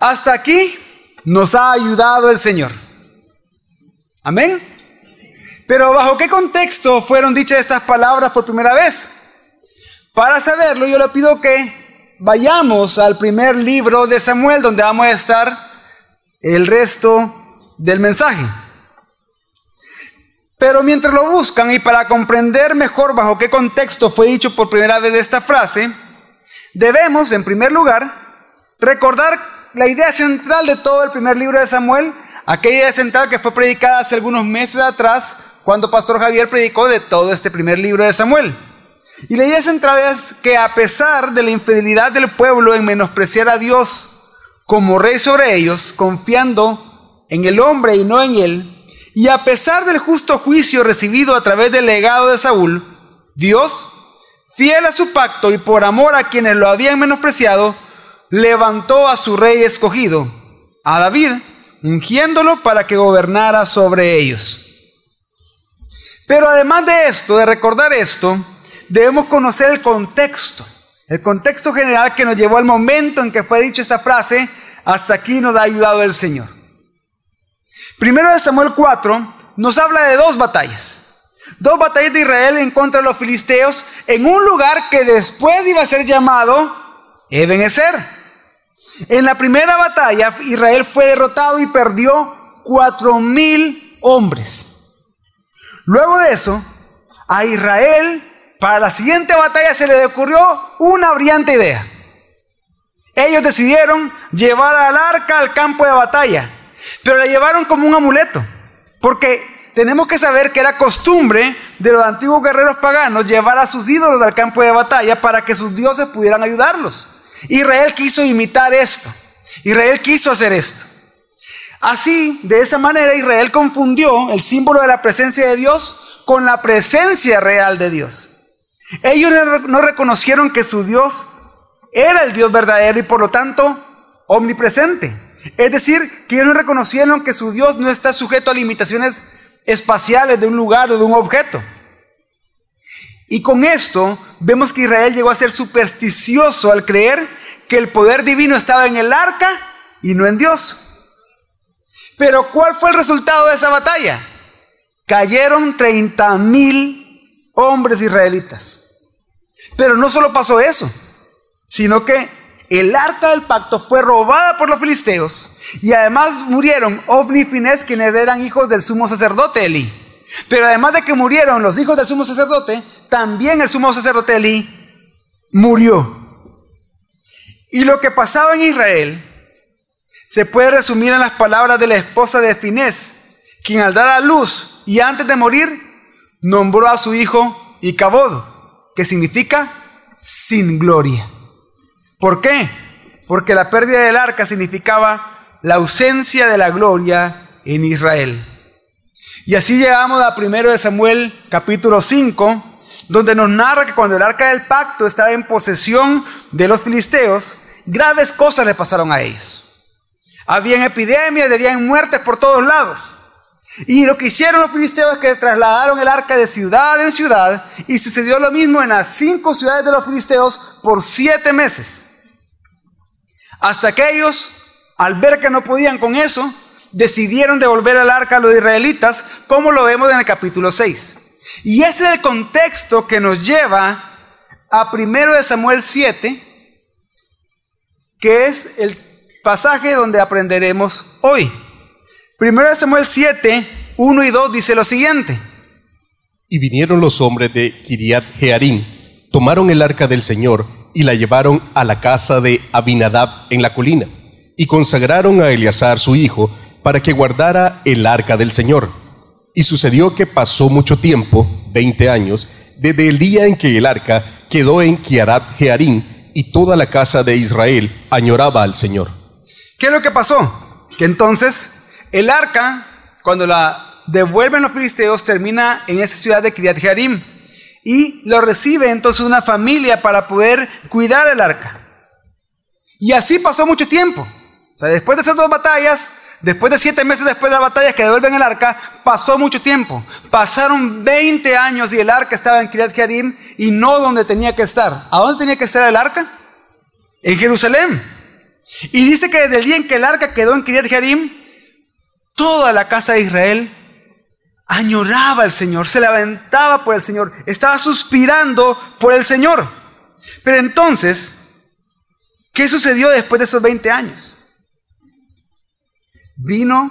Hasta aquí nos ha ayudado el Señor. Amén. Pero ¿bajo qué contexto fueron dichas estas palabras por primera vez? Para saberlo, yo le pido que vayamos al primer libro de Samuel, donde vamos a estar el resto del mensaje. Pero mientras lo buscan y para comprender mejor bajo qué contexto fue dicho por primera vez esta frase, debemos, en primer lugar, recordar la idea central de todo el primer libro de Samuel, aquella idea central que fue predicada hace algunos meses atrás, cuando Pastor Javier predicó de todo este primer libro de Samuel. Y la idea central es que a pesar de la infidelidad del pueblo en menospreciar a Dios como rey sobre ellos, confiando en el hombre y no en él, y a pesar del justo juicio recibido a través del legado de Saúl, Dios, fiel a su pacto y por amor a quienes lo habían menospreciado, levantó a su rey escogido, a David, ungiéndolo para que gobernara sobre ellos. Pero además de esto, de recordar esto, debemos conocer el contexto, el contexto general que nos llevó al momento en que fue dicha esta frase, hasta aquí nos ha ayudado el Señor. Primero de Samuel 4 nos habla de dos batallas. Dos batallas de Israel en contra de los filisteos en un lugar que después iba a ser llamado Ebenezer. En la primera batalla, Israel fue derrotado y perdió cuatro mil hombres. Luego de eso, a Israel, para la siguiente batalla, se le ocurrió una brillante idea. Ellos decidieron llevar al arca al campo de batalla, pero la llevaron como un amuleto, porque tenemos que saber que era costumbre de los antiguos guerreros paganos llevar a sus ídolos al campo de batalla para que sus dioses pudieran ayudarlos. Israel quiso imitar esto. Israel quiso hacer esto. Así, de esa manera, Israel confundió el símbolo de la presencia de Dios con la presencia real de Dios. Ellos no reconocieron que su Dios era el Dios verdadero y por lo tanto omnipresente. Es decir, que ellos no reconocieron que su Dios no está sujeto a limitaciones espaciales de un lugar o de un objeto. Y con esto vemos que Israel llegó a ser supersticioso al creer que el poder divino estaba en el arca y no en Dios. Pero ¿cuál fue el resultado de esa batalla? Cayeron 30 mil hombres israelitas. Pero no solo pasó eso, sino que el arca del pacto fue robada por los filisteos y además murieron Ofni y Finés, quienes eran hijos del sumo sacerdote Eli. Pero además de que murieron los hijos del sumo sacerdote, también el sumo sacerdote Eli murió. Y lo que pasaba en Israel se puede resumir en las palabras de la esposa de Finés, quien al dar a luz y antes de morir nombró a su hijo Icabod, que significa sin gloria. ¿Por qué? Porque la pérdida del arca significaba la ausencia de la gloria en Israel. Y así llegamos a 1 de Samuel capítulo 5, donde nos narra que cuando el arca del pacto estaba en posesión de los filisteos, graves cosas le pasaron a ellos. Habían epidemias, habían muertes por todos lados. Y lo que hicieron los filisteos es que trasladaron el arca de ciudad en ciudad y sucedió lo mismo en las cinco ciudades de los filisteos por siete meses. Hasta que ellos, al ver que no podían con eso, decidieron devolver el arca a los israelitas, como lo vemos en el capítulo 6. Y ese es el contexto que nos lleva a 1 de Samuel 7, que es el pasaje donde aprenderemos hoy. 1 de Samuel 7, 1 y 2 dice lo siguiente. Y vinieron los hombres de Kiriat Jearim, tomaron el arca del Señor y la llevaron a la casa de Abinadab en la colina, y consagraron a Eleazar su hijo para que guardara el arca del Señor. Y sucedió que pasó mucho tiempo, veinte años, desde el día en que el arca quedó en Kiarat Jearim, y toda la casa de Israel añoraba al Señor. ¿Qué es lo que pasó? Que entonces el arca, cuando la devuelven los filisteos, termina en esa ciudad de Kiryat Jearim y lo recibe entonces una familia para poder cuidar el arca. Y así pasó mucho tiempo. O sea, después de esas dos batallas, Después de siete meses después de la batalla que devuelven el arca, pasó mucho tiempo. Pasaron 20 años y el arca estaba en Kiryat Jearim y no donde tenía que estar. ¿A dónde tenía que estar el arca? En Jerusalén. Y dice que desde el día en que el arca quedó en Kiriat Jearim, toda la casa de Israel añoraba al Señor, se levantaba por el Señor, estaba suspirando por el Señor. Pero entonces, ¿qué sucedió después de esos 20 años? Vino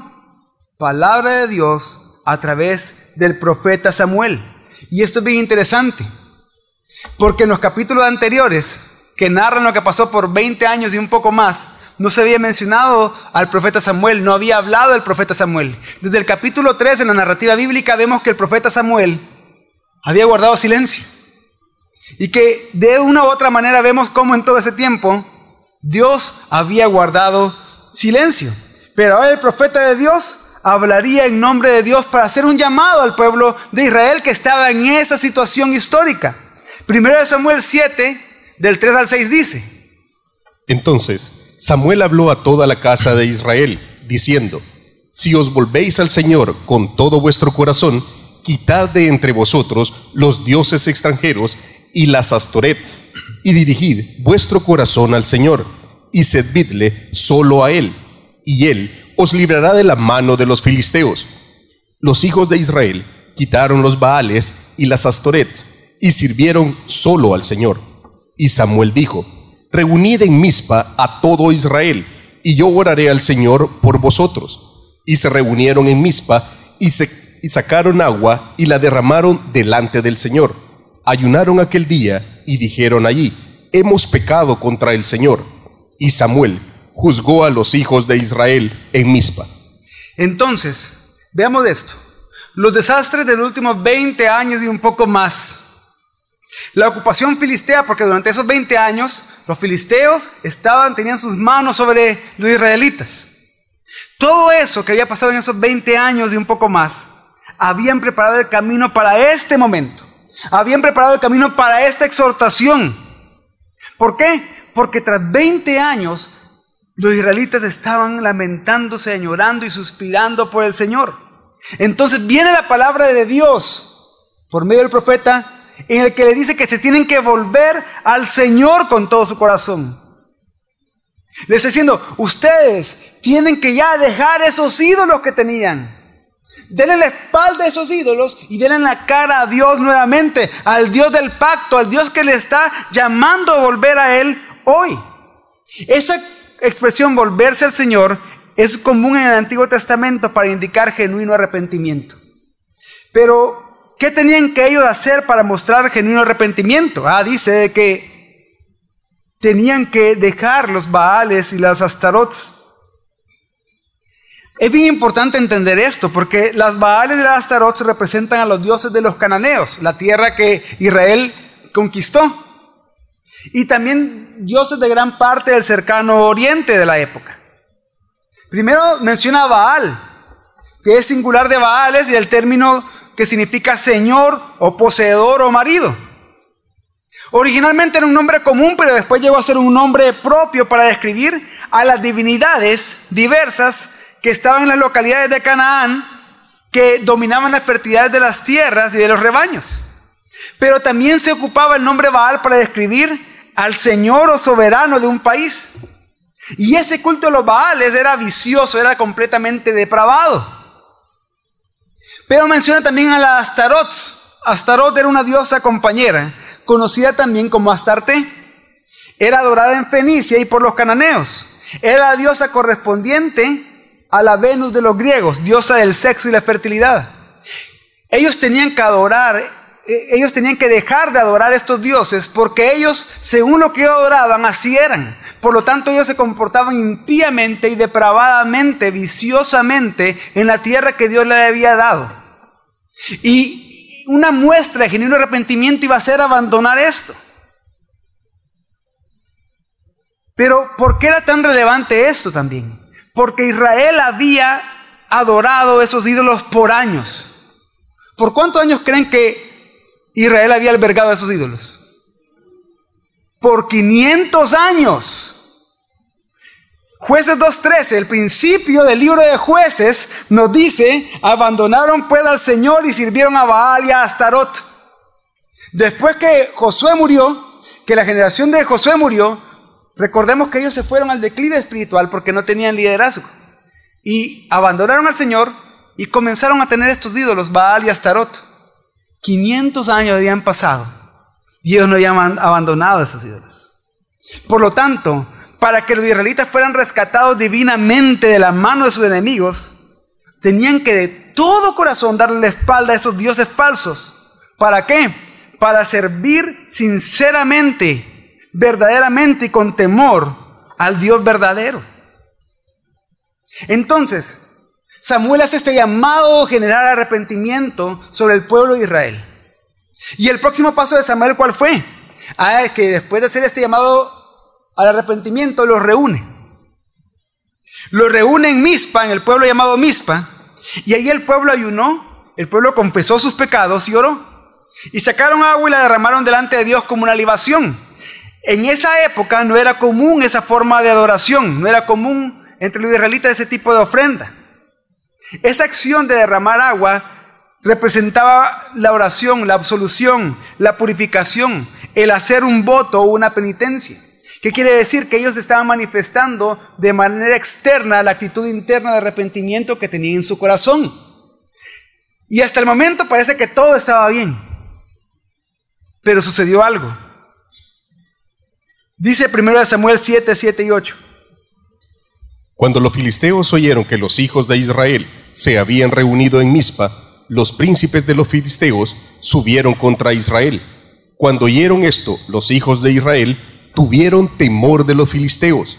palabra de Dios a través del profeta Samuel. Y esto es bien interesante, porque en los capítulos anteriores, que narran lo que pasó por 20 años y un poco más, no se había mencionado al profeta Samuel, no había hablado del profeta Samuel. Desde el capítulo 3 en la narrativa bíblica vemos que el profeta Samuel había guardado silencio. Y que de una u otra manera vemos cómo en todo ese tiempo Dios había guardado silencio. Pero ahora el profeta de Dios hablaría en nombre de Dios para hacer un llamado al pueblo de Israel que estaba en esa situación histórica. Primero de Samuel 7, del 3 al 6 dice. Entonces, Samuel habló a toda la casa de Israel, diciendo, Si os volvéis al Señor con todo vuestro corazón, quitad de entre vosotros los dioses extranjeros y las astorets, y dirigid vuestro corazón al Señor, y servidle solo a Él, y Él os librará de la mano de los filisteos. Los hijos de Israel quitaron los Baales y las astorets, y sirvieron solo al Señor. Y Samuel dijo, reunid en Mizpa a todo Israel, y yo oraré al Señor por vosotros. Y se reunieron en Mizpa, y, y sacaron agua, y la derramaron delante del Señor. Ayunaron aquel día, y dijeron allí, hemos pecado contra el Señor. Y Samuel juzgó a los hijos de Israel en Mizpa. Entonces, veamos esto. Los desastres de los últimos 20 años y un poco más la ocupación filistea, porque durante esos 20 años los filisteos estaban, tenían sus manos sobre los israelitas. Todo eso que había pasado en esos 20 años y un poco más, habían preparado el camino para este momento. Habían preparado el camino para esta exhortación. ¿Por qué? Porque tras 20 años los israelitas estaban lamentándose, añorando y suspirando por el Señor. Entonces viene la palabra de Dios por medio del profeta en el que le dice que se tienen que volver al Señor con todo su corazón. Le está diciendo, ustedes tienen que ya dejar esos ídolos que tenían. Denle la espalda a esos ídolos y denle la cara a Dios nuevamente, al Dios del pacto, al Dios que le está llamando a volver a Él hoy. Esa expresión volverse al Señor es común en el Antiguo Testamento para indicar genuino arrepentimiento. Pero ¿Qué tenían que ellos hacer para mostrar genuino arrepentimiento? Ah, dice que tenían que dejar los Baales y las Astarots. Es bien importante entender esto, porque las Baales y las Astarots representan a los dioses de los cananeos, la tierra que Israel conquistó. Y también dioses de gran parte del cercano oriente de la época. Primero menciona Baal, que es singular de Baales y el término que significa señor o poseedor o marido. Originalmente era un nombre común, pero después llegó a ser un nombre propio para describir a las divinidades diversas que estaban en las localidades de Canaán, que dominaban las fertilidades de las tierras y de los rebaños. Pero también se ocupaba el nombre Baal para describir al señor o soberano de un país. Y ese culto de los Baales era vicioso, era completamente depravado. Pero menciona también a la Astarot. Astarot era una diosa compañera, conocida también como Astarte. Era adorada en Fenicia y por los cananeos. Era la diosa correspondiente a la Venus de los griegos, diosa del sexo y la fertilidad. Ellos tenían que adorar, ellos tenían que dejar de adorar a estos dioses porque ellos, según lo que adoraban, así eran. Por lo tanto, ellos se comportaban impíamente y depravadamente, viciosamente en la tierra que Dios le había dado. Y una muestra de genuino arrepentimiento iba a ser abandonar esto. Pero ¿por qué era tan relevante esto también? Porque Israel había adorado esos ídolos por años. ¿Por cuántos años creen que Israel había albergado esos ídolos? Por 500 años. Jueces 2.13, el principio del libro de jueces nos dice, abandonaron pues al Señor y sirvieron a Baal y a Astarot. Después que Josué murió, que la generación de Josué murió, Recordemos que ellos se fueron al declive espiritual porque no tenían liderazgo. Y abandonaron al Señor y comenzaron a tener estos ídolos, Baal y Astarot. 500 años habían pasado y ellos no habían abandonado esos ídolos. Por lo tanto, para que los israelitas fueran rescatados divinamente de la mano de sus enemigos, tenían que de todo corazón darle la espalda a esos dioses falsos. ¿Para qué? Para servir sinceramente, verdaderamente y con temor al Dios verdadero. Entonces, Samuel hace este llamado general arrepentimiento sobre el pueblo de Israel. Y el próximo paso de Samuel, ¿cuál fue? Ah, que después de hacer este llamado al arrepentimiento, los reúne. Los reúne en Mispa, en el pueblo llamado Mispa, y ahí el pueblo ayunó, el pueblo confesó sus pecados y oró. Y sacaron agua y la derramaron delante de Dios como una libación. En esa época no era común esa forma de adoración, no era común entre los israelitas ese tipo de ofrenda. Esa acción de derramar agua representaba la oración, la absolución, la purificación, el hacer un voto o una penitencia. ¿Qué quiere decir? Que ellos estaban manifestando de manera externa la actitud interna de arrepentimiento que tenían en su corazón. Y hasta el momento parece que todo estaba bien. Pero sucedió algo. Dice primero de Samuel 7, 7 y 8. Cuando los filisteos oyeron que los hijos de Israel se habían reunido en Mizpa, los príncipes de los filisteos subieron contra Israel. Cuando oyeron esto, los hijos de Israel tuvieron temor de los filisteos.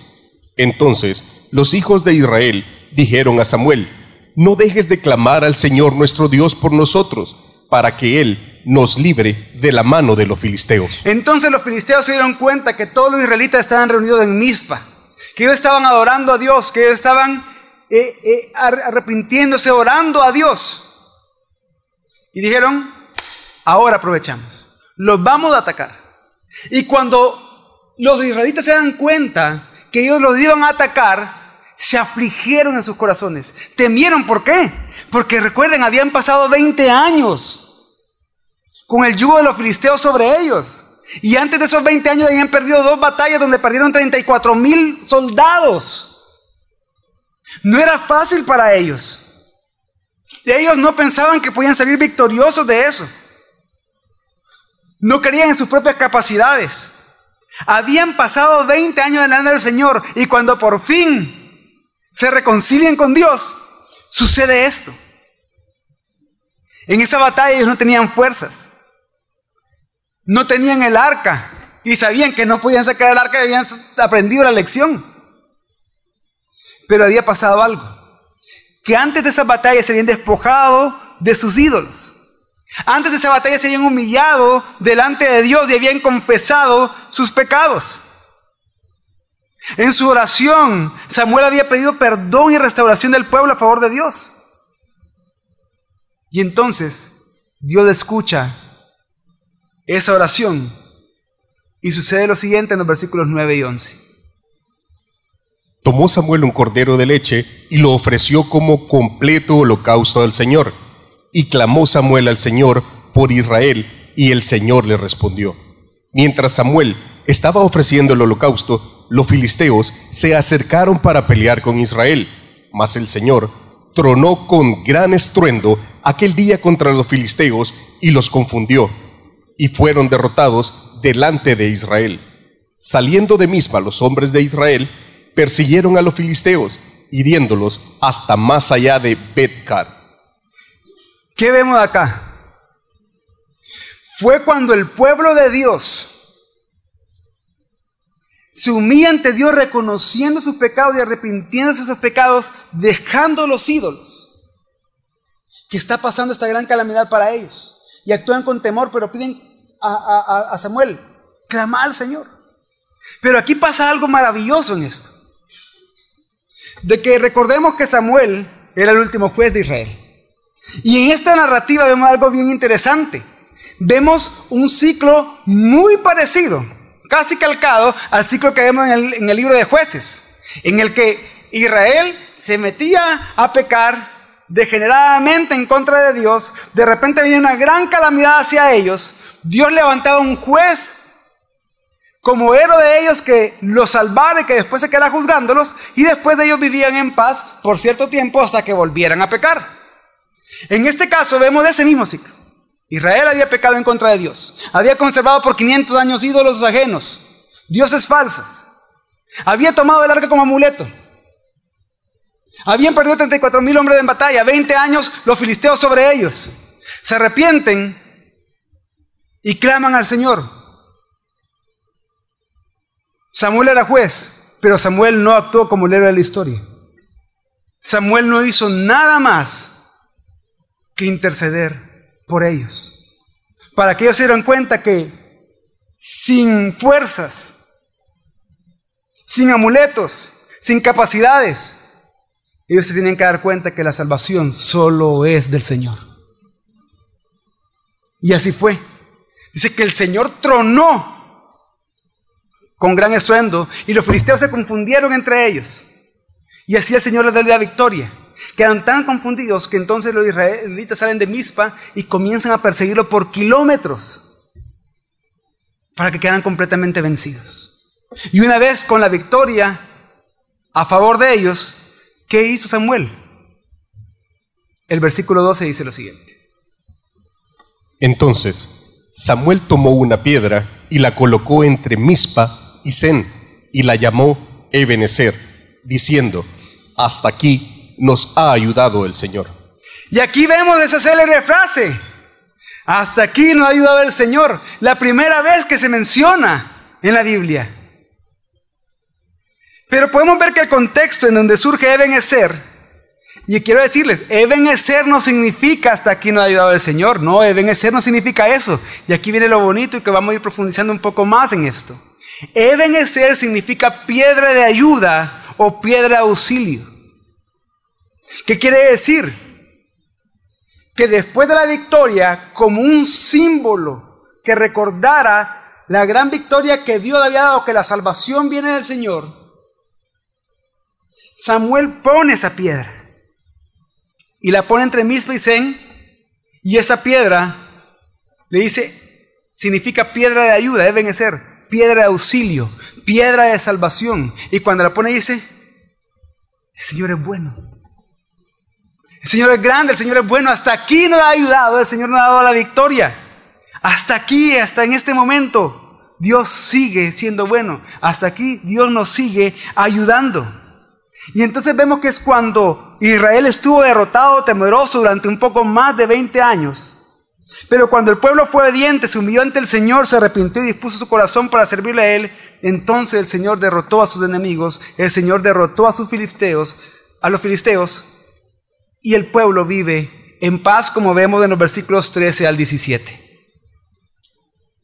Entonces los hijos de Israel dijeron a Samuel, no dejes de clamar al Señor nuestro Dios por nosotros, para que Él nos libre de la mano de los filisteos. Entonces los filisteos se dieron cuenta que todos los israelitas estaban reunidos en Mizpa, que ellos estaban adorando a Dios, que ellos estaban eh, eh, arrepintiéndose, orando a Dios. Y dijeron, ahora aprovechamos, los vamos a atacar. Y cuando los israelitas se dan cuenta que ellos los iban a atacar, se afligieron en sus corazones. Temieron, ¿por qué? Porque recuerden, habían pasado 20 años con el yugo de los filisteos sobre ellos. Y antes de esos 20 años habían perdido dos batallas donde perdieron 34 mil soldados. No era fácil para ellos. Ellos no pensaban que podían salir victoriosos de eso. No creían en sus propias capacidades. Habían pasado 20 años delante del Señor y cuando por fin se reconcilian con Dios, sucede esto. En esa batalla ellos no tenían fuerzas. No tenían el arca y sabían que no podían sacar el arca habían aprendido la lección. Pero había pasado algo. Que antes de esa batalla se habían despojado de sus ídolos. Antes de esa batalla se habían humillado delante de Dios y habían confesado sus pecados. En su oración, Samuel había pedido perdón y restauración del pueblo a favor de Dios. Y entonces Dios escucha esa oración y sucede lo siguiente en los versículos 9 y 11. Tomó Samuel un cordero de leche y lo ofreció como completo holocausto al Señor. Y clamó Samuel al Señor por Israel, y el Señor le respondió. Mientras Samuel estaba ofreciendo el holocausto, los filisteos se acercaron para pelear con Israel. Mas el Señor tronó con gran estruendo aquel día contra los filisteos y los confundió, y fueron derrotados delante de Israel. Saliendo de Misma los hombres de Israel, persiguieron a los filisteos, hiriéndolos hasta más allá de Betcar. ¿Qué vemos acá? Fue cuando el pueblo de Dios se humilla ante Dios reconociendo sus pecados y arrepintiéndose de sus pecados, dejando los ídolos, que está pasando esta gran calamidad para ellos. Y actúan con temor, pero piden a, Samuel, clama al Señor. Pero aquí pasa algo maravilloso en esto de que recordemos que Samuel era el último juez de Israel. Y en esta narrativa vemos algo bien interesante. Vemos un ciclo muy parecido, casi calcado al ciclo que vemos en el, en el libro de jueces, en el que Israel se metía a pecar degeneradamente en contra de Dios, de repente venía una gran calamidad hacia ellos, Dios levantaba un juez como héroe de ellos que los salvara y que después se quedara juzgándolos, y después de ellos vivían en paz por cierto tiempo hasta que volvieran a pecar. En este caso vemos ese mismo ciclo. Israel había pecado en contra de Dios, había conservado por 500 años ídolos ajenos, dioses falsos, había tomado el arca como amuleto, habían perdido 34 mil hombres en batalla, 20 años los filisteos sobre ellos, se arrepienten y claman al Señor. Samuel era juez, pero Samuel no actuó como el héroe la historia. Samuel no hizo nada más que interceder por ellos, para que ellos se dieran cuenta que sin fuerzas, sin amuletos, sin capacidades, ellos se tienen que dar cuenta que la salvación solo es del Señor. Y así fue. Dice que el Señor tronó con gran estruendo y los filisteos se confundieron entre ellos. Y así el Señor les da la victoria. Quedan tan confundidos que entonces los israelitas salen de Mizpa y comienzan a perseguirlo por kilómetros para que quedan completamente vencidos. Y una vez con la victoria a favor de ellos, ¿qué hizo Samuel? El versículo 12 dice lo siguiente. Entonces Samuel tomó una piedra y la colocó entre Mispa y Zen y la llamó Ebenezer, diciendo, hasta aquí nos ha ayudado el Señor. Y aquí vemos esa célebre frase, hasta aquí nos ha ayudado el Señor, la primera vez que se menciona en la Biblia. Pero podemos ver que el contexto en donde surge Ebenezer y quiero decirles, Ebenezer no significa hasta aquí no ha ayudado el Señor. No, Ebenezer no significa eso. Y aquí viene lo bonito y que vamos a ir profundizando un poco más en esto. Ebenezer significa piedra de ayuda o piedra de auxilio. ¿Qué quiere decir? Que después de la victoria, como un símbolo que recordara la gran victoria que Dios había dado, que la salvación viene del Señor, Samuel pone esa piedra y la pone entre Mispa y Zen, y esa piedra le dice, significa piedra de ayuda, deben ser, piedra de auxilio, piedra de salvación. Y cuando la pone dice, el Señor es bueno. El Señor es grande, el Señor es bueno. Hasta aquí nos ha ayudado, el Señor nos ha dado la victoria. Hasta aquí, hasta en este momento, Dios sigue siendo bueno. Hasta aquí Dios nos sigue ayudando. Y entonces vemos que es cuando Israel estuvo derrotado, temeroso durante un poco más de 20 años. Pero cuando el pueblo fue obediente, se humilló ante el Señor, se arrepintió y dispuso su corazón para servirle a Él, entonces el Señor derrotó a sus enemigos, el Señor derrotó a sus filisteos, a los filisteos, y el pueblo vive en paz, como vemos en los versículos 13 al 17.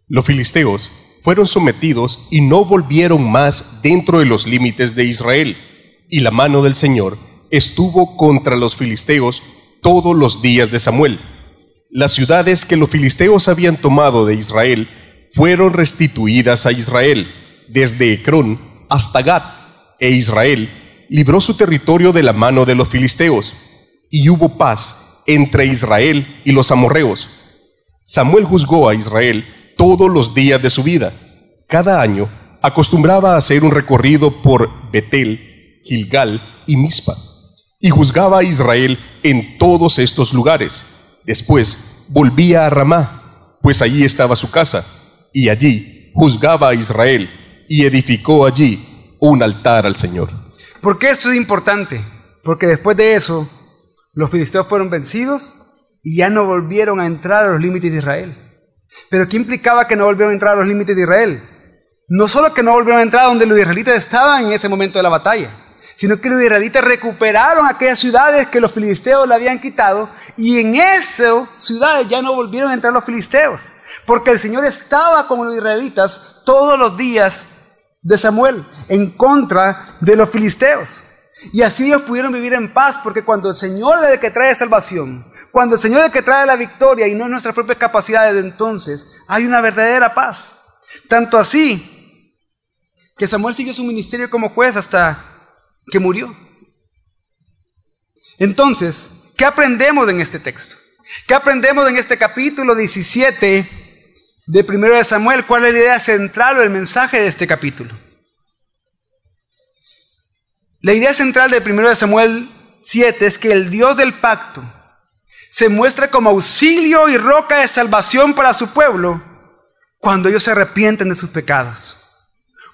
Los filisteos fueron sometidos y no volvieron más dentro de los límites de Israel y la mano del Señor estuvo contra los filisteos todos los días de Samuel. Las ciudades que los filisteos habían tomado de Israel fueron restituidas a Israel, desde Ecrón hasta Gat, e Israel libró su territorio de la mano de los filisteos, y hubo paz entre Israel y los amorreos. Samuel juzgó a Israel todos los días de su vida. Cada año acostumbraba a hacer un recorrido por Betel, Gilgal y Mispa, y juzgaba a Israel en todos estos lugares. Después volvía a Ramá, pues allí estaba su casa, y allí juzgaba a Israel y edificó allí un altar al Señor. ¿Por qué esto es importante? Porque después de eso, los filisteos fueron vencidos y ya no volvieron a entrar a los límites de Israel. Pero ¿qué implicaba que no volvieron a entrar a los límites de Israel? No solo que no volvieron a entrar donde los israelitas estaban en ese momento de la batalla, sino que los israelitas recuperaron aquellas ciudades que los filisteos le habían quitado y en esas ciudades ya no volvieron a entrar los filisteos, porque el Señor estaba con los israelitas todos los días de Samuel en contra de los filisteos. Y así ellos pudieron vivir en paz, porque cuando el Señor es el que trae salvación, cuando el Señor es el que trae la victoria y no nuestras propias capacidades, entonces hay una verdadera paz. Tanto así que Samuel siguió su ministerio como juez hasta que murió. Entonces, ¿qué aprendemos en este texto? ¿Qué aprendemos en este capítulo 17 de 1 de Samuel, ¿cuál es la idea central o el mensaje de este capítulo? La idea central de 1 de Samuel 7 es que el Dios del pacto se muestra como auxilio y roca de salvación para su pueblo cuando ellos se arrepienten de sus pecados,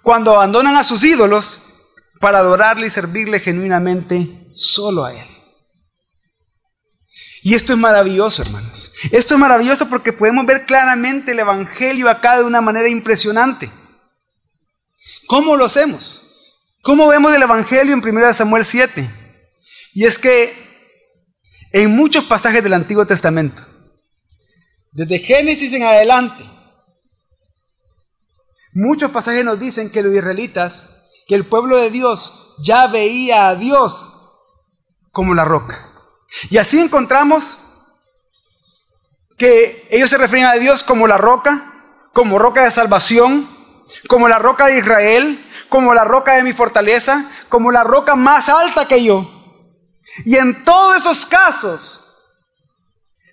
cuando abandonan a sus ídolos para adorarle y servirle genuinamente solo a Él. Y esto es maravilloso, hermanos. Esto es maravilloso porque podemos ver claramente el Evangelio acá de una manera impresionante. ¿Cómo lo hacemos? ¿Cómo vemos el Evangelio en 1 Samuel 7? Y es que en muchos pasajes del Antiguo Testamento, desde Génesis en adelante, muchos pasajes nos dicen que los israelitas, el pueblo de Dios ya veía a Dios como la roca. Y así encontramos que ellos se refieren a Dios como la roca, como roca de salvación, como la roca de Israel, como la roca de mi fortaleza, como la roca más alta que yo. Y en todos esos casos,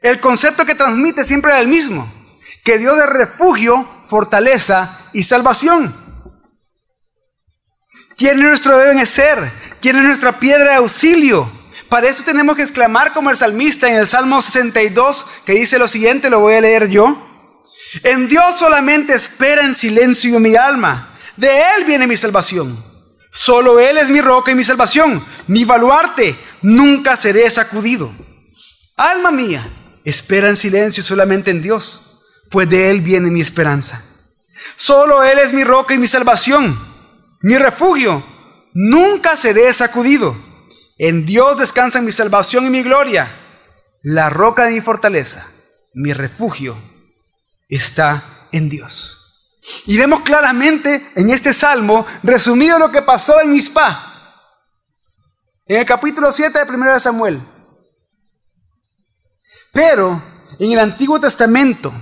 el concepto que transmite siempre es el mismo, que Dios es refugio, fortaleza y salvación. ¿Quién es nuestro deben ser? ¿Quién es nuestra piedra de auxilio? Para eso tenemos que exclamar como el salmista en el Salmo 62, que dice lo siguiente, lo voy a leer yo. En Dios solamente espera en silencio mi alma. De Él viene mi salvación. Solo Él es mi roca y mi salvación, mi baluarte. Nunca seré sacudido. Alma mía, espera en silencio solamente en Dios, pues de Él viene mi esperanza. Solo Él es mi roca y mi salvación, mi refugio. Nunca seré sacudido. En Dios descansa mi salvación y mi gloria. La roca de mi fortaleza, mi refugio, está en Dios. Y vemos claramente en este salmo resumido lo que pasó en Mispa. En el capítulo 7 de 1 de Samuel. Pero en el Antiguo Testamento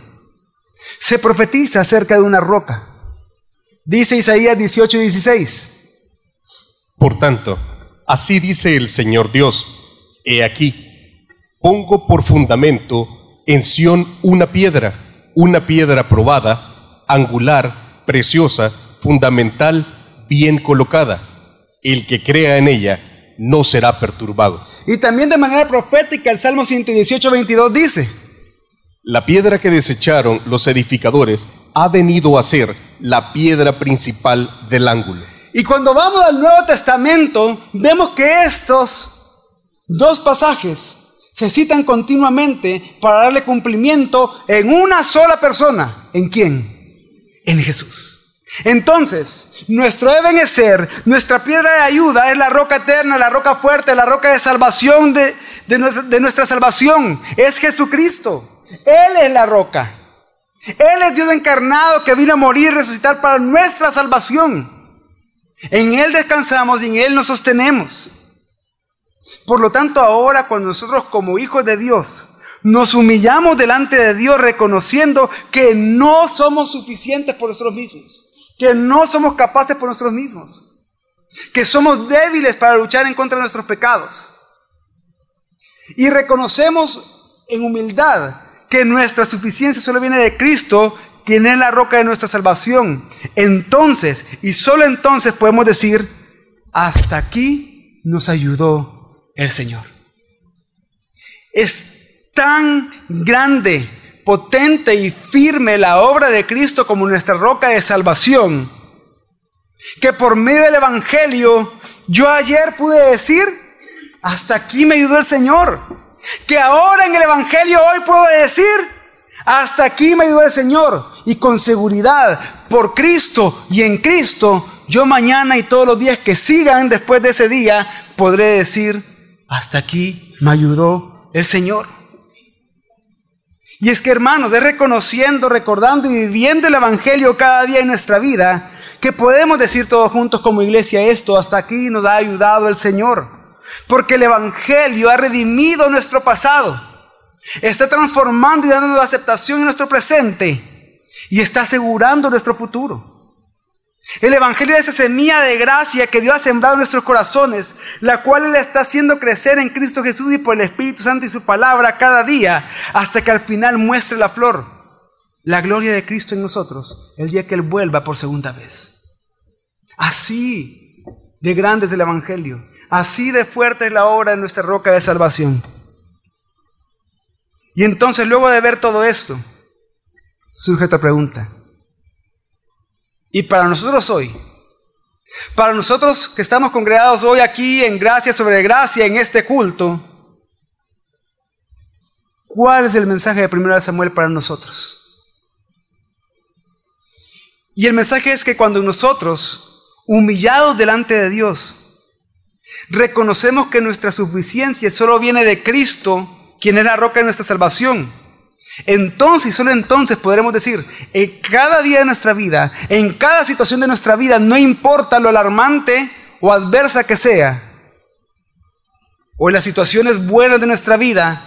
se profetiza acerca de una roca. Dice Isaías 18 y 16. Por tanto, Así dice el Señor Dios, he aquí, pongo por fundamento en Sión una piedra, una piedra probada, angular, preciosa, fundamental, bien colocada. El que crea en ella no será perturbado. Y también de manera profética el Salmo 118, 22 dice, La piedra que desecharon los edificadores ha venido a ser la piedra principal del ángulo. Y cuando vamos al Nuevo Testamento, vemos que estos dos pasajes se citan continuamente para darle cumplimiento en una sola persona. ¿En quién? En Jesús. Entonces, nuestro Ebenezer, nuestra piedra de ayuda es la roca eterna, la roca fuerte, la roca de salvación de, nuestra, de nuestra salvación. Es Jesucristo. Él es la roca. Él es Dios encarnado que vino a morir y resucitar para nuestra salvación. En Él descansamos y en Él nos sostenemos. Por lo tanto, ahora cuando nosotros como hijos de Dios nos humillamos delante de Dios reconociendo que no somos suficientes por nosotros mismos, que no somos capaces por nosotros mismos, que somos débiles para luchar en contra de nuestros pecados. Y reconocemos en humildad que nuestra suficiencia solo viene de Cristo quien es la roca de nuestra salvación, entonces y solo entonces podemos decir, hasta aquí nos ayudó el Señor. Es tan grande, potente y firme la obra de Cristo como nuestra roca de salvación, que por medio del Evangelio yo ayer pude decir, hasta aquí me ayudó el Señor. Que ahora en el Evangelio hoy puedo decir, hasta aquí me ayudó el Señor y con seguridad por Cristo y en Cristo, yo mañana y todos los días que sigan después de ese día, podré decir, hasta aquí me ayudó el Señor. Y es que hermanos, de reconociendo, recordando y viviendo el Evangelio cada día en nuestra vida, que podemos decir todos juntos como iglesia esto, hasta aquí nos ha ayudado el Señor. Porque el Evangelio ha redimido nuestro pasado. Está transformando y dándonos aceptación en nuestro presente y está asegurando nuestro futuro. El Evangelio es esa semilla de gracia que Dios ha sembrado en nuestros corazones, la cual Él está haciendo crecer en Cristo Jesús y por el Espíritu Santo y su palabra cada día, hasta que al final muestre la flor, la gloria de Cristo en nosotros el día que Él vuelva por segunda vez. Así de grande es el Evangelio, así de fuerte es la obra de nuestra roca de salvación. Y entonces luego de ver todo esto, surge otra pregunta. Y para nosotros hoy, para nosotros que estamos congregados hoy aquí en gracia sobre gracia, en este culto, ¿cuál es el mensaje de 1 Samuel para nosotros? Y el mensaje es que cuando nosotros, humillados delante de Dios, reconocemos que nuestra suficiencia solo viene de Cristo, quien es la roca de nuestra salvación, entonces, solo entonces podremos decir, en cada día de nuestra vida, en cada situación de nuestra vida, no importa lo alarmante o adversa que sea, o en las situaciones buenas de nuestra vida,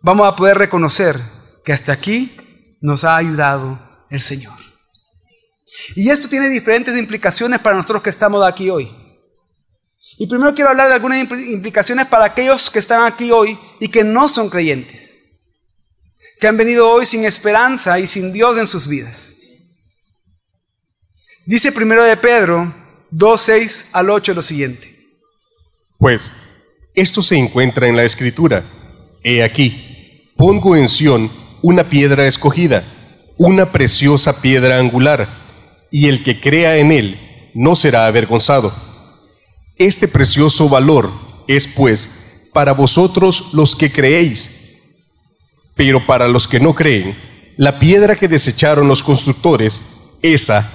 vamos a poder reconocer que hasta aquí nos ha ayudado el Señor. Y esto tiene diferentes implicaciones para nosotros que estamos aquí hoy. Y primero quiero hablar de algunas implicaciones para aquellos que están aquí hoy y que no son creyentes que han venido hoy sin esperanza y sin Dios en sus vidas. Dice primero de Pedro 2, 6 al 8 lo siguiente. Pues esto se encuentra en la escritura. He aquí, pongo en Sión una piedra escogida, una preciosa piedra angular, y el que crea en él no será avergonzado. Este precioso valor es pues para vosotros los que creéis pero para los que no creen, la piedra que desecharon los constructores, esa,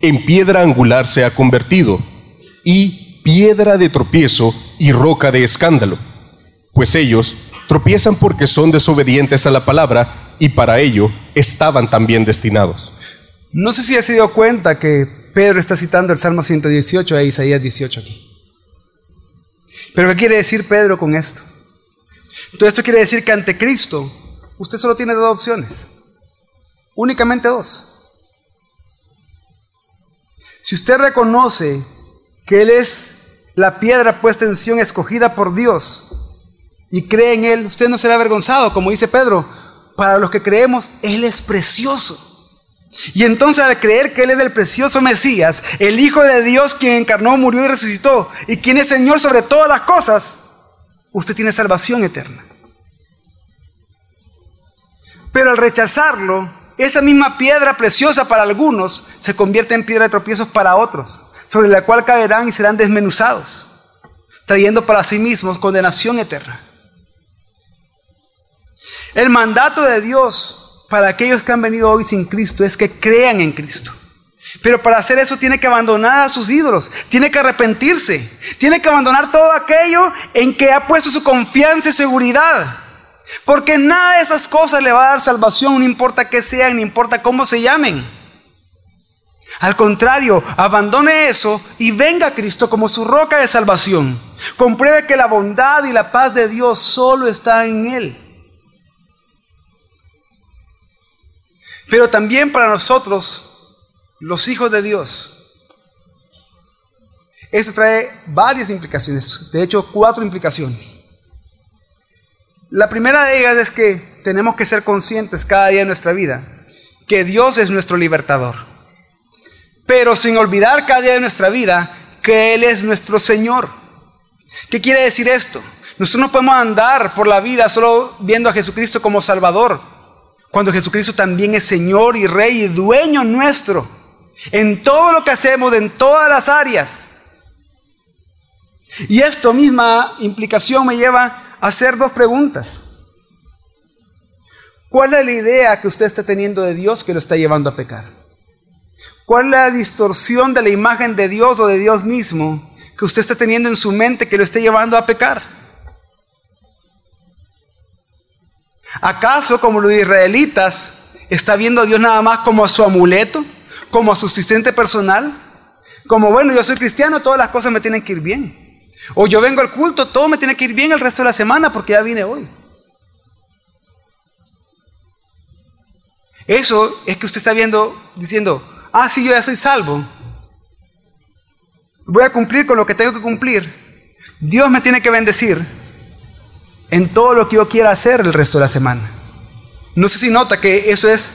en piedra angular se ha convertido, y piedra de tropiezo y roca de escándalo. Pues ellos tropiezan porque son desobedientes a la palabra y para ello estaban también destinados. No sé si has dio cuenta que Pedro está citando el Salmo 118 e Isaías 18 aquí. Pero ¿qué quiere decir Pedro con esto? Todo esto quiere decir que ante Cristo usted solo tiene dos opciones. Únicamente dos. Si usted reconoce que Él es la piedra puesta en Sion escogida por Dios y cree en Él, usted no será avergonzado, como dice Pedro. Para los que creemos, Él es precioso. Y entonces al creer que Él es el precioso Mesías, el Hijo de Dios quien encarnó, murió y resucitó, y quien es Señor sobre todas las cosas, usted tiene salvación eterna. Pero al rechazarlo, esa misma piedra preciosa para algunos se convierte en piedra de tropiezos para otros, sobre la cual caerán y serán desmenuzados, trayendo para sí mismos condenación eterna. El mandato de Dios para aquellos que han venido hoy sin Cristo es que crean en Cristo. Pero para hacer eso tiene que abandonar a sus ídolos, tiene que arrepentirse, tiene que abandonar todo aquello en que ha puesto su confianza y seguridad. Porque nada de esas cosas le va a dar salvación, no importa qué sean, no importa cómo se llamen. Al contrario, abandone eso y venga a Cristo como su roca de salvación. Compruebe que la bondad y la paz de Dios solo está en Él. Pero también para nosotros, los hijos de Dios, esto trae varias implicaciones, de hecho cuatro implicaciones. La primera de ellas es que tenemos que ser conscientes cada día de nuestra vida que Dios es nuestro libertador. Pero sin olvidar cada día de nuestra vida que Él es nuestro Señor. ¿Qué quiere decir esto? Nosotros no podemos andar por la vida solo viendo a Jesucristo como Salvador, cuando Jesucristo también es Señor y Rey y dueño nuestro, en todo lo que hacemos, en todas las áreas. Y esto misma implicación me lleva hacer dos preguntas. ¿Cuál es la idea que usted está teniendo de Dios que lo está llevando a pecar? ¿Cuál es la distorsión de la imagen de Dios o de Dios mismo que usted está teniendo en su mente que lo está llevando a pecar? ¿Acaso, como los israelitas, está viendo a Dios nada más como a su amuleto, como a su asistente personal? Como, bueno, yo soy cristiano, todas las cosas me tienen que ir bien. O yo vengo al culto, todo me tiene que ir bien el resto de la semana porque ya vine hoy. Eso es que usted está viendo, diciendo, ah, sí, yo ya soy salvo. Voy a cumplir con lo que tengo que cumplir. Dios me tiene que bendecir en todo lo que yo quiera hacer el resto de la semana. No sé si nota que eso es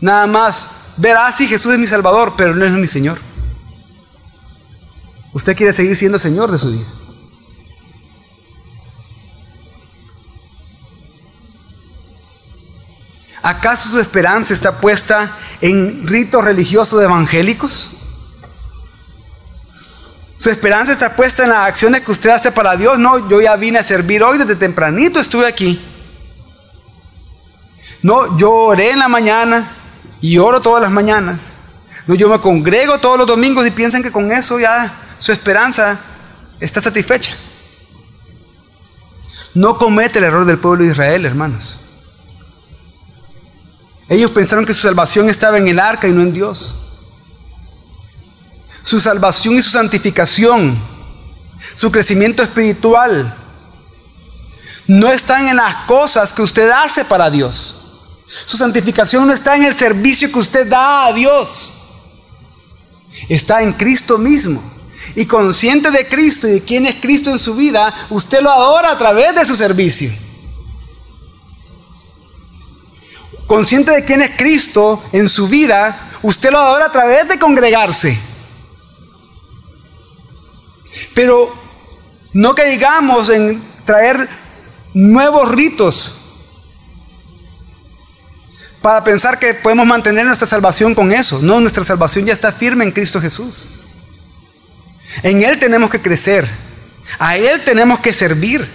nada más ver, ah, sí, Jesús es mi Salvador, pero no es mi Señor. Usted quiere seguir siendo Señor de su vida. ¿Acaso su esperanza está puesta en ritos religiosos evangélicos? ¿Su esperanza está puesta en las acciones que usted hace para Dios? No, yo ya vine a servir hoy, desde tempranito estuve aquí. No, yo oré en la mañana y oro todas las mañanas. No, yo me congrego todos los domingos y piensan que con eso ya su esperanza está satisfecha. No comete el error del pueblo de Israel, hermanos. Ellos pensaron que su salvación estaba en el arca y no en Dios. Su salvación y su santificación, su crecimiento espiritual, no están en las cosas que usted hace para Dios. Su santificación no está en el servicio que usted da a Dios. Está en Cristo mismo. Y consciente de Cristo y de quién es Cristo en su vida, usted lo adora a través de su servicio. consciente de quién es Cristo en su vida, usted lo adora a través de congregarse. Pero no caigamos en traer nuevos ritos para pensar que podemos mantener nuestra salvación con eso. No, nuestra salvación ya está firme en Cristo Jesús. En Él tenemos que crecer. A Él tenemos que servir.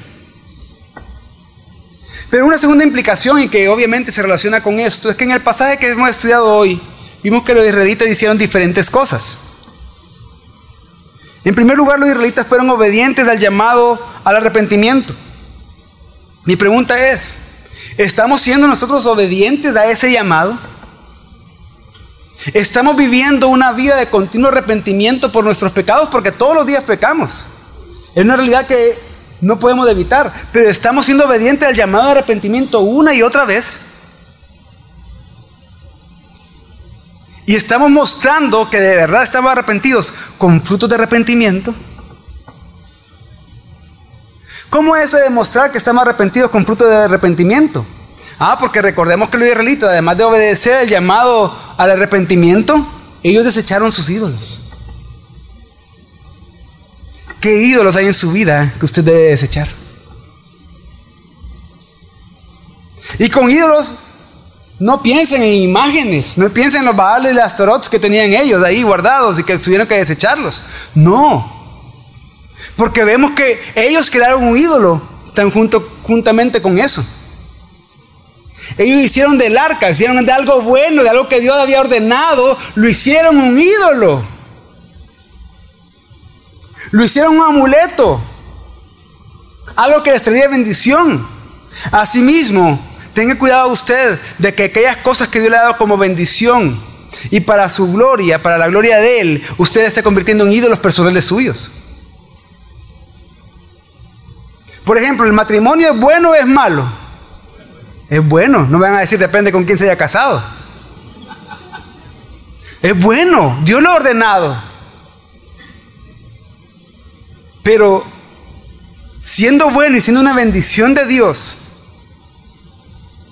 Pero una segunda implicación y que obviamente se relaciona con esto es que en el pasaje que hemos estudiado hoy vimos que los israelitas hicieron diferentes cosas. En primer lugar, los israelitas fueron obedientes al llamado al arrepentimiento. Mi pregunta es, ¿estamos siendo nosotros obedientes a ese llamado? ¿Estamos viviendo una vida de continuo arrepentimiento por nuestros pecados? Porque todos los días pecamos. Es una realidad que no podemos evitar, pero estamos siendo obedientes al llamado de arrepentimiento una y otra vez. Y estamos mostrando que de verdad estamos arrepentidos con frutos de arrepentimiento. ¿Cómo es eso de demostrar que estamos arrepentidos con frutos de arrepentimiento? Ah, porque recordemos que los israelitas, además de obedecer el llamado al arrepentimiento, ellos desecharon sus ídolos. ¿Qué ídolos hay en su vida que usted debe desechar? Y con ídolos, no piensen en imágenes, no piensen en los baales y las tarots que tenían ellos ahí guardados y que tuvieron que desecharlos. No, porque vemos que ellos crearon un ídolo tan junto, juntamente con eso. Ellos hicieron del arca, hicieron de algo bueno, de algo que Dios había ordenado, lo hicieron un ídolo. Lo hicieron un amuleto. Algo que les traía bendición. Asimismo, tenga cuidado usted de que aquellas cosas que Dios le ha dado como bendición y para su gloria, para la gloria de Él, usted esté convirtiendo en ídolos personales suyos. Por ejemplo, ¿el matrimonio es bueno o es malo? Es bueno, no me van a decir depende con quién se haya casado. Es bueno, Dios lo ha ordenado. Pero siendo bueno y siendo una bendición de Dios,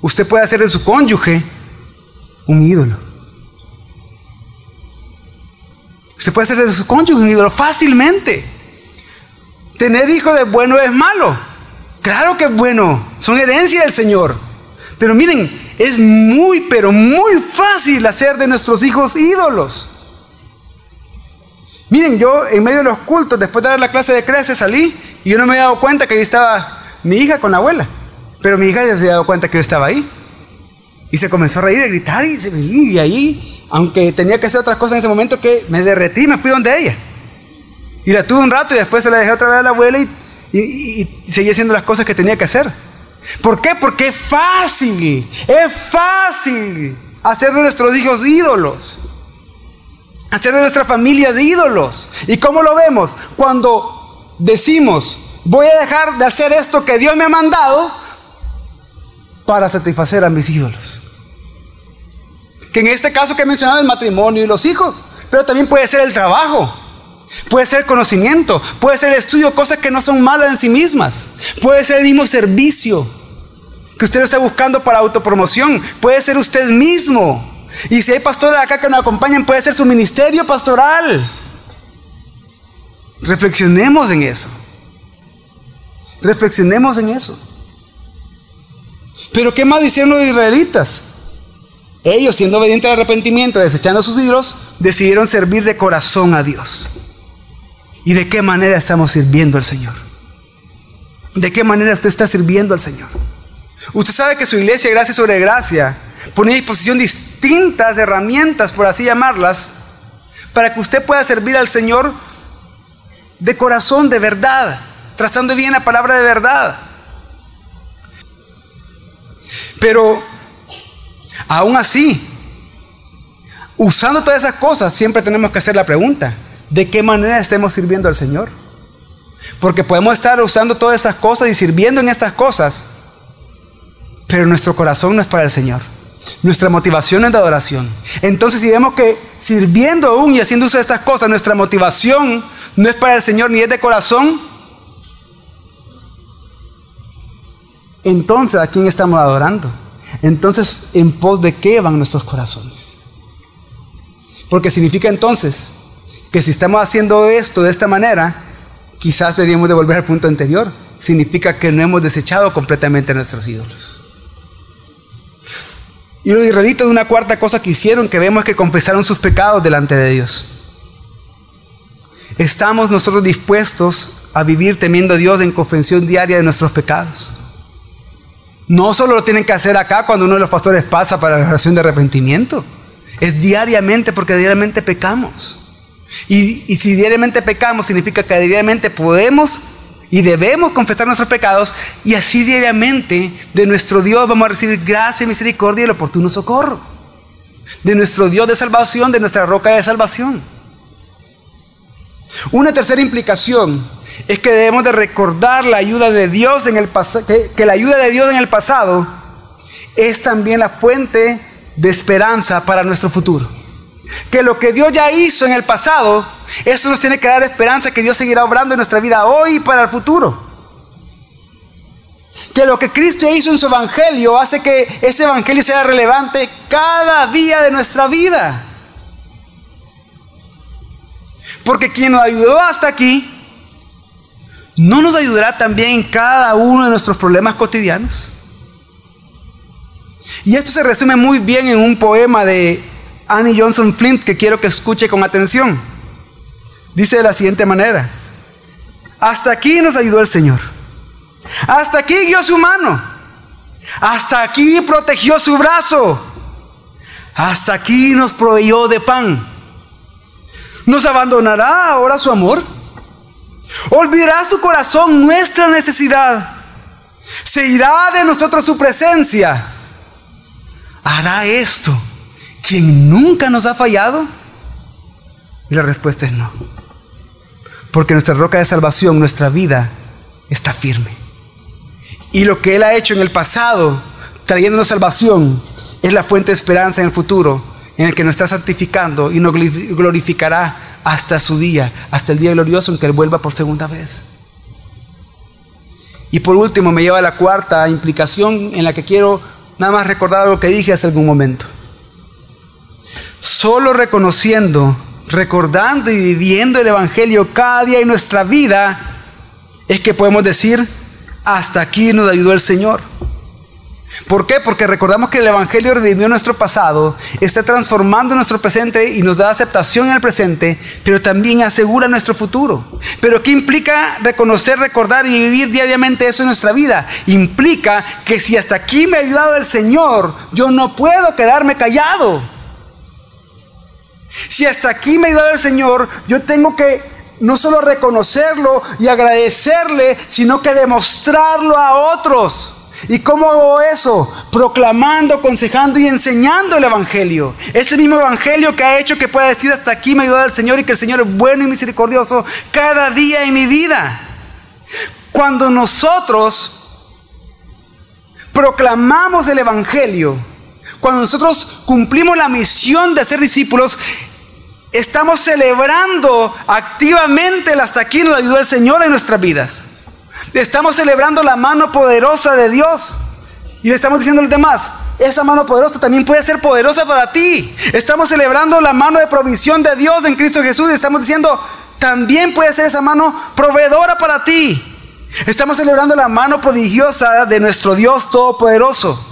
usted puede hacer de su cónyuge un ídolo. Usted puede hacer de su cónyuge un ídolo fácilmente. Tener hijos de bueno es malo. Claro que es bueno. Son herencia del Señor. Pero miren, es muy, pero muy fácil hacer de nuestros hijos ídolos. Miren, yo en medio de los cultos, después de dar la clase de crece, salí y yo no me había dado cuenta que ahí estaba mi hija con la abuela. Pero mi hija ya se había dado cuenta que yo estaba ahí. Y se comenzó a reír, a gritar y, se, y ahí, aunque tenía que hacer otras cosas en ese momento, que me derretí, me fui donde ella. Y la tuve un rato y después se la dejé otra vez a la abuela y, y seguí haciendo las cosas que tenía que hacer. ¿Por qué? Porque es fácil, es fácil hacer de nuestros hijos ídolos hacer de nuestra familia de ídolos. ¿Y cómo lo vemos? Cuando decimos, voy a dejar de hacer esto que Dios me ha mandado para satisfacer a mis ídolos. Que en este caso que he mencionado el matrimonio y los hijos, pero también puede ser el trabajo. Puede ser conocimiento, puede ser el estudio, cosas que no son malas en sí mismas. Puede ser el mismo servicio que usted está buscando para autopromoción. Puede ser usted mismo. Y si hay pastores acá que nos acompañan, puede ser su ministerio pastoral. Reflexionemos en eso. Reflexionemos en eso. Pero ¿qué más hicieron los israelitas? Ellos, siendo obedientes al arrepentimiento, desechando sus ídolos, decidieron servir de corazón a Dios. ¿Y de qué manera estamos sirviendo al Señor? ¿De qué manera usted está sirviendo al Señor? Usted sabe que su iglesia, gracia sobre gracia, pone a disposición distintas herramientas, por así llamarlas, para que usted pueda servir al Señor de corazón, de verdad, trazando bien la palabra de verdad. Pero aún así, usando todas esas cosas, siempre tenemos que hacer la pregunta, ¿de qué manera estemos sirviendo al Señor? Porque podemos estar usando todas esas cosas y sirviendo en estas cosas, pero nuestro corazón no es para el Señor. Nuestra motivación es de adoración. Entonces, si vemos que sirviendo aún y haciendo uso de estas cosas, nuestra motivación no es para el Señor ni es de corazón, entonces ¿a quién estamos adorando? Entonces, ¿en pos de qué van nuestros corazones? Porque significa entonces que si estamos haciendo esto de esta manera, quizás deberíamos de volver al punto anterior. Significa que no hemos desechado completamente nuestros ídolos. Y los israelitas, una cuarta cosa que hicieron, que vemos que confesaron sus pecados delante de Dios. Estamos nosotros dispuestos a vivir temiendo a Dios en confesión diaria de nuestros pecados. No solo lo tienen que hacer acá cuando uno de los pastores pasa para la oración de arrepentimiento. Es diariamente porque diariamente pecamos. Y, y si diariamente pecamos significa que diariamente podemos y debemos confesar nuestros pecados y así diariamente de nuestro Dios vamos a recibir gracia, misericordia y el oportuno socorro. De nuestro Dios de salvación, de nuestra roca de salvación. Una tercera implicación es que debemos de recordar la ayuda de Dios en el pasado, que la ayuda de Dios en el pasado es también la fuente de esperanza para nuestro futuro. Que lo que Dios ya hizo en el pasado eso nos tiene que dar esperanza que Dios seguirá obrando en nuestra vida hoy y para el futuro. Que lo que Cristo hizo en su evangelio hace que ese evangelio sea relevante cada día de nuestra vida. Porque quien nos ayudó hasta aquí, ¿no nos ayudará también en cada uno de nuestros problemas cotidianos? Y esto se resume muy bien en un poema de Annie Johnson Flint que quiero que escuche con atención. Dice de la siguiente manera, hasta aquí nos ayudó el Señor, hasta aquí guió su mano, hasta aquí protegió su brazo, hasta aquí nos proveyó de pan. ¿Nos abandonará ahora su amor? ¿Olvidará su corazón nuestra necesidad? ¿Se irá de nosotros su presencia? ¿Hará esto quien nunca nos ha fallado? Y la respuesta es no. Porque nuestra roca de salvación, nuestra vida, está firme. Y lo que Él ha hecho en el pasado, trayéndonos salvación, es la fuente de esperanza en el futuro, en el que nos está santificando y nos glorificará hasta su día, hasta el día glorioso en que Él vuelva por segunda vez. Y por último me lleva a la cuarta implicación en la que quiero nada más recordar algo que dije hace algún momento. Solo reconociendo recordando y viviendo el Evangelio cada día en nuestra vida, es que podemos decir, hasta aquí nos ayudó el Señor. ¿Por qué? Porque recordamos que el Evangelio redimió nuestro pasado, está transformando nuestro presente y nos da aceptación en el presente, pero también asegura nuestro futuro. Pero ¿qué implica reconocer, recordar y vivir diariamente eso en nuestra vida? Implica que si hasta aquí me ha ayudado el Señor, yo no puedo quedarme callado. Si hasta aquí me ha ayudado el Señor, yo tengo que no solo reconocerlo y agradecerle, sino que demostrarlo a otros. ¿Y cómo hago eso? Proclamando, aconsejando y enseñando el Evangelio. Ese mismo Evangelio que ha hecho que pueda decir hasta aquí me ha ayudado el Señor y que el Señor es bueno y misericordioso cada día en mi vida. Cuando nosotros proclamamos el Evangelio, cuando nosotros cumplimos la misión de ser discípulos, estamos celebrando activamente el hasta aquí nos ayudó el Señor en nuestras vidas. Estamos celebrando la mano poderosa de Dios Y le estamos diciendo a los demás, esa mano poderosa también puede ser poderosa para ti. Estamos celebrando la mano de provisión de Dios en Cristo Jesús y estamos diciendo, también puede ser esa mano proveedora para ti. Estamos celebrando la mano prodigiosa de nuestro Dios Todopoderoso.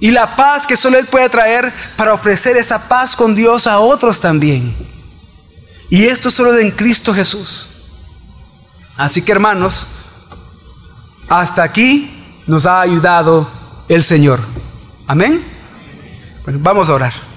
Y la paz que solo Él puede traer para ofrecer esa paz con Dios a otros también. Y esto solo en Cristo Jesús. Así que hermanos, hasta aquí nos ha ayudado el Señor. Amén. Bueno, vamos a orar.